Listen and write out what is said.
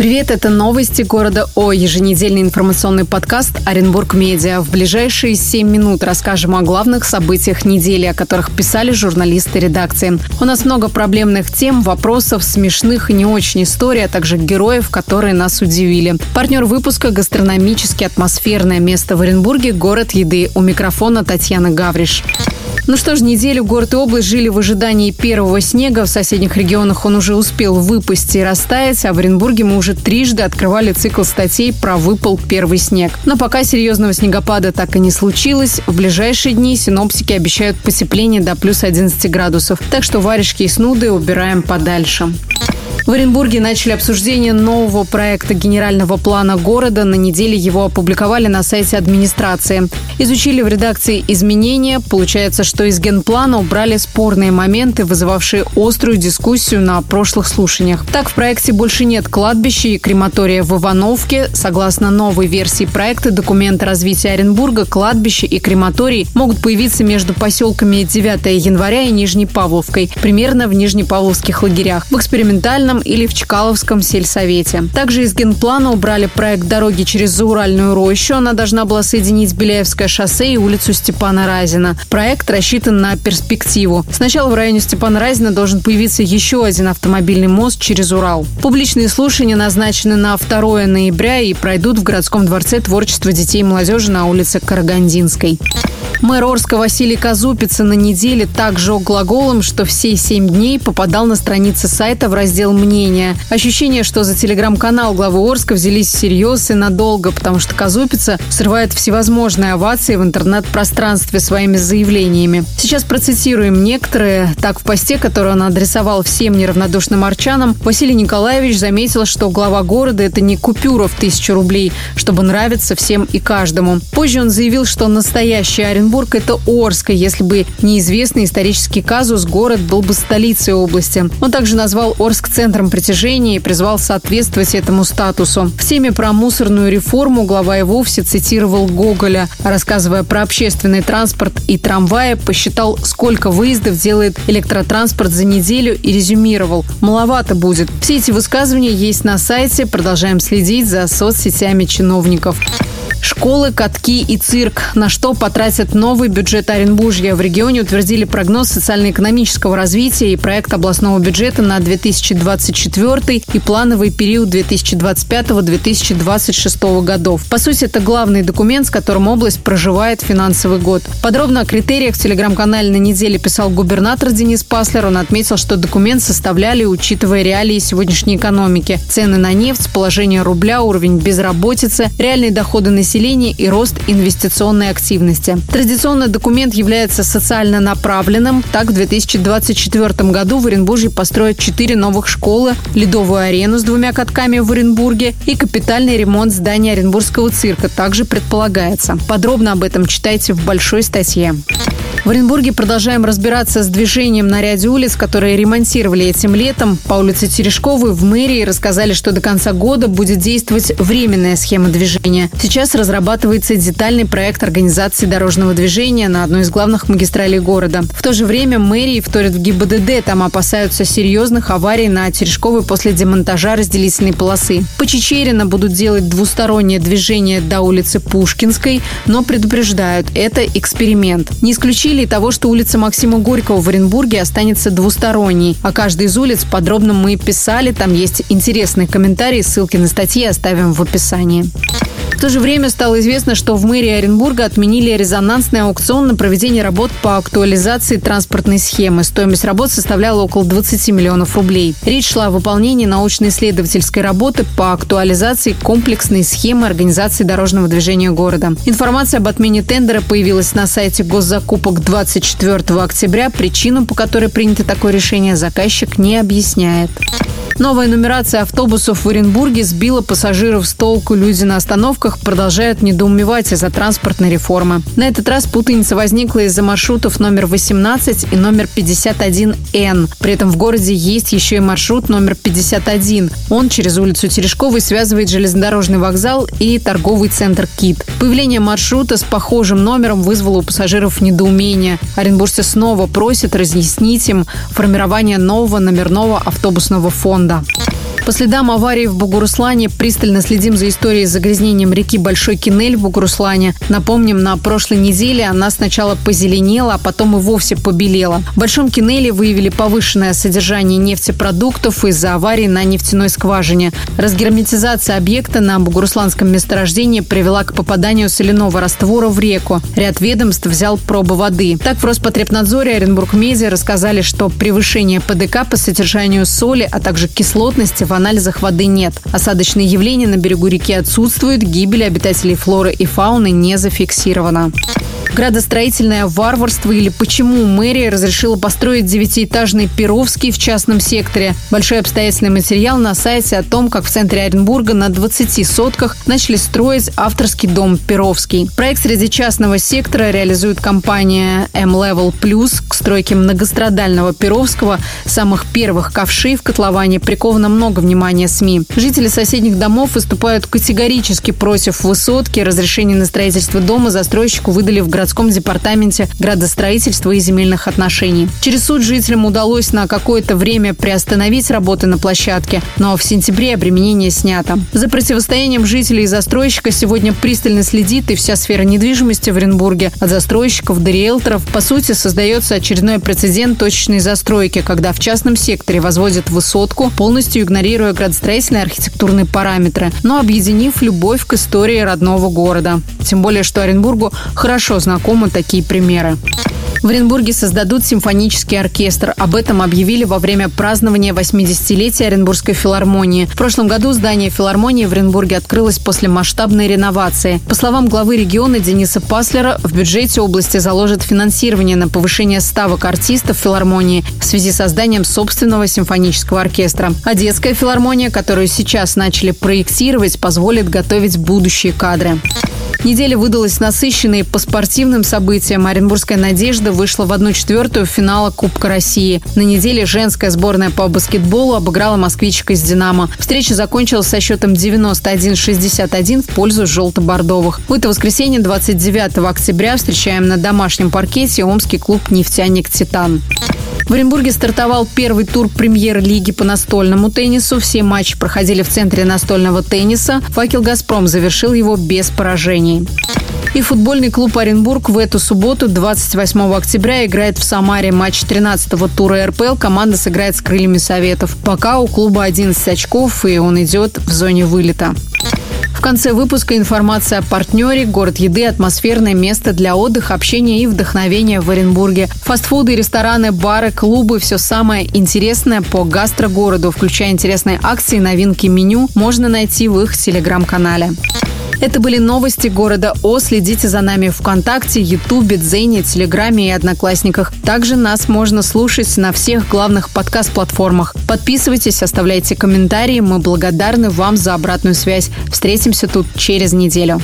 Привет, это новости города О, еженедельный информационный подкаст Оренбург Медиа. В ближайшие 7 минут расскажем о главных событиях недели, о которых писали журналисты редакции. У нас много проблемных тем, вопросов, смешных и не очень историй, а также героев, которые нас удивили. Партнер выпуска – гастрономически атмосферное место в Оренбурге, город еды. У микрофона Татьяна Гавриш. Ну что ж, неделю город и область жили в ожидании первого снега. В соседних регионах он уже успел выпасть и растаять, а в Оренбурге мы уже трижды открывали цикл статей про выпал первый снег. Но пока серьезного снегопада так и не случилось, в ближайшие дни синоптики обещают потепление до плюс 11 градусов. Так что варежки и снуды убираем подальше. В Оренбурге начали обсуждение нового проекта генерального плана города. На неделе его опубликовали на сайте администрации. Изучили в редакции изменения. Получается, что из генплана убрали спорные моменты, вызывавшие острую дискуссию на прошлых слушаниях. Так, в проекте больше нет кладбища и крематория в Ивановке. Согласно новой версии проекта документа развития Оренбурга, кладбище и крематорий могут появиться между поселками 9 января и Нижней Павловкой, примерно в Нижнепавловских лагерях. В экспериментальном Чекаловском или в Чкаловском сельсовете. Также из генплана убрали проект дороги через Зауральную рощу. Она должна была соединить Беляевское шоссе и улицу Степана Разина. Проект рассчитан на перспективу. Сначала в районе Степана Разина должен появиться еще один автомобильный мост через Урал. Публичные слушания назначены на 2 ноября и пройдут в городском дворце творчества детей и молодежи на улице Карагандинской. Мэр Орска Василий Казупица на неделе так жег глаголом, что все семь дней попадал на страницы сайта в раздел «Мнения». Ощущение, что за телеграм-канал главы Орска взялись всерьез и надолго, потому что Казупица срывает всевозможные овации в интернет-пространстве своими заявлениями. Сейчас процитируем некоторые. Так, в посте, который он адресовал всем неравнодушным арчанам, Василий Николаевич заметил, что глава города – это не купюра в тысячу рублей, чтобы нравиться всем и каждому. Позже он заявил, что настоящий Оренбург это Орска. Если бы неизвестный исторический казус, город был бы столицей области. Он также назвал Орск центром притяжения и призвал соответствовать этому статусу. В теме про мусорную реформу глава и вовсе цитировал Гоголя. Рассказывая про общественный транспорт и трамваи, посчитал, сколько выездов делает электротранспорт за неделю и резюмировал. Маловато будет. Все эти высказывания есть на сайте. Продолжаем следить за соцсетями чиновников. Школы, катки и цирк. На что потратят новый бюджет Оренбуржья? В регионе утвердили прогноз социально-экономического развития и проект областного бюджета на 2024 и плановый период 2025-2026 годов. По сути, это главный документ, с которым область проживает финансовый год. Подробно о критериях в телеграм-канале на неделе писал губернатор Денис Паслер. Он отметил, что документ составляли, учитывая реалии сегодняшней экономики. Цены на нефть, положение рубля, уровень безработицы, реальные доходы населения населения и рост инвестиционной активности. Традиционно документ является социально направленным. Так, в 2024 году в Оренбурге построят четыре новых школы, ледовую арену с двумя катками в Оренбурге и капитальный ремонт здания Оренбургского цирка также предполагается. Подробно об этом читайте в большой статье. В Оренбурге продолжаем разбираться с движением на ряде улиц, которые ремонтировали этим летом. По улице Терешковой в мэрии рассказали, что до конца года будет действовать временная схема движения. Сейчас разрабатывается детальный проект организации дорожного движения на одной из главных магистралей города. В то же время мэрии вторят в ГИБДД. Там опасаются серьезных аварий на Терешковой после демонтажа разделительной полосы. По Чечерина будут делать двустороннее движение до улицы Пушкинской, но предупреждают, это эксперимент. Не исключили исключили того, что улица Максима Горького в Оренбурге останется двусторонней. О каждой из улиц подробно мы писали. Там есть интересные комментарии. Ссылки на статьи оставим в описании. В то же время стало известно, что в мэрии Оренбурга отменили резонансный аукцион на проведение работ по актуализации транспортной схемы. Стоимость работ составляла около 20 миллионов рублей. Речь шла о выполнении научно-исследовательской работы по актуализации комплексной схемы организации дорожного движения города. Информация об отмене тендера появилась на сайте госзакупок 24 октября. Причину, по которой принято такое решение, заказчик не объясняет. Новая нумерация автобусов в Оренбурге сбила пассажиров с толку. Люди на остановках продолжают недоумевать из-за транспортной реформы. На этот раз путаница возникла из-за маршрутов номер 18 и номер 51Н. При этом в городе есть еще и маршрут номер 51. Он через улицу Терешковой связывает железнодорожный вокзал и торговый центр «Кит». Появление маршрута с похожим номером вызвало у пассажиров недоумение. Оренбуржцы снова просят разъяснить им формирование нового номерного автобусного фонда. sonda. По следам аварии в Бугуруслане пристально следим за историей с загрязнением реки Большой Кинель в Бугуруслане. Напомним, на прошлой неделе она сначала позеленела, а потом и вовсе побелела. В Большом Кинеле выявили повышенное содержание нефтепродуктов из-за аварии на нефтяной скважине. Разгерметизация объекта на Бугурусланском месторождении привела к попаданию соляного раствора в реку. Ряд ведомств взял пробы воды. Так в Роспотребнадзоре Оренбург Медиа рассказали, что превышение ПДК по содержанию соли, а также кислотности в анализах воды нет. Осадочные явления на берегу реки отсутствуют, гибель обитателей флоры и фауны не зафиксирована. Градостроительное варварство или почему мэрия разрешила построить девятиэтажный Перовский в частном секторе. Большой обстоятельный материал на сайте о том, как в центре Оренбурга на 20 сотках начали строить авторский дом Перовский. Проект среди частного сектора реализует компания M-Level Plus. К стройке многострадального Перовского, самых первых ковшей в котловане, приковано много внимания СМИ. Жители соседних домов выступают категорически против высотки. Разрешение на строительство дома застройщику выдали в городском департаменте градостроительства и земельных отношений. Через суд жителям удалось на какое-то время приостановить работы на площадке, но в сентябре обременение снято. За противостоянием жителей и застройщика сегодня пристально следит и вся сфера недвижимости в Оренбурге. От застройщиков до риэлторов, по сути, создается очередной прецедент точечной застройки, когда в частном секторе возводят высотку, полностью игнорируя градостроительные архитектурные параметры, но объединив любовь к истории родного города. Тем более, что Оренбургу хорошо знаком знакомы такие примеры. В Оренбурге создадут симфонический оркестр. Об этом объявили во время празднования 80-летия Оренбургской филармонии. В прошлом году здание филармонии в Оренбурге открылось после масштабной реновации. По словам главы региона Дениса Паслера, в бюджете области заложат финансирование на повышение ставок артистов филармонии в связи с созданием собственного симфонического оркестра. А детская филармония, которую сейчас начали проектировать, позволит готовить будущие кадры. Неделя выдалась насыщенной по спортивным событиям. Оренбургская «Надежда» вышла в одну четвертую финала Кубка России. На неделе женская сборная по баскетболу обыграла москвичек из «Динамо». Встреча закончилась со счетом 91-61 в пользу желто-бордовых. В это воскресенье, 29 октября, встречаем на домашнем паркете омский клуб «Нефтяник Титан». В Оренбурге стартовал первый тур премьер-лиги по настольному теннису. Все матчи проходили в центре настольного тенниса. Факел «Газпром» завершил его без поражений. И футбольный клуб «Оренбург» в эту субботу, 28 октября, играет в Самаре матч 13-го тура РПЛ. Команда сыграет с крыльями Советов. Пока у клуба 11 очков, и он идет в зоне вылета. В конце выпуска информация о партнере, город еды, атмосферное место для отдыха, общения и вдохновения в Оренбурге. Фастфуды, рестораны, бары, клубы – все самое интересное по гастрогороду, включая интересные акции, новинки меню, можно найти в их телеграм-канале. Это были новости города О. Следите за нами ВКонтакте, Ютубе, Дзене, Телеграме и Одноклассниках. Также нас можно слушать на всех главных подкаст-платформах. Подписывайтесь, оставляйте комментарии. Мы благодарны вам за обратную связь. Встретимся тут через неделю.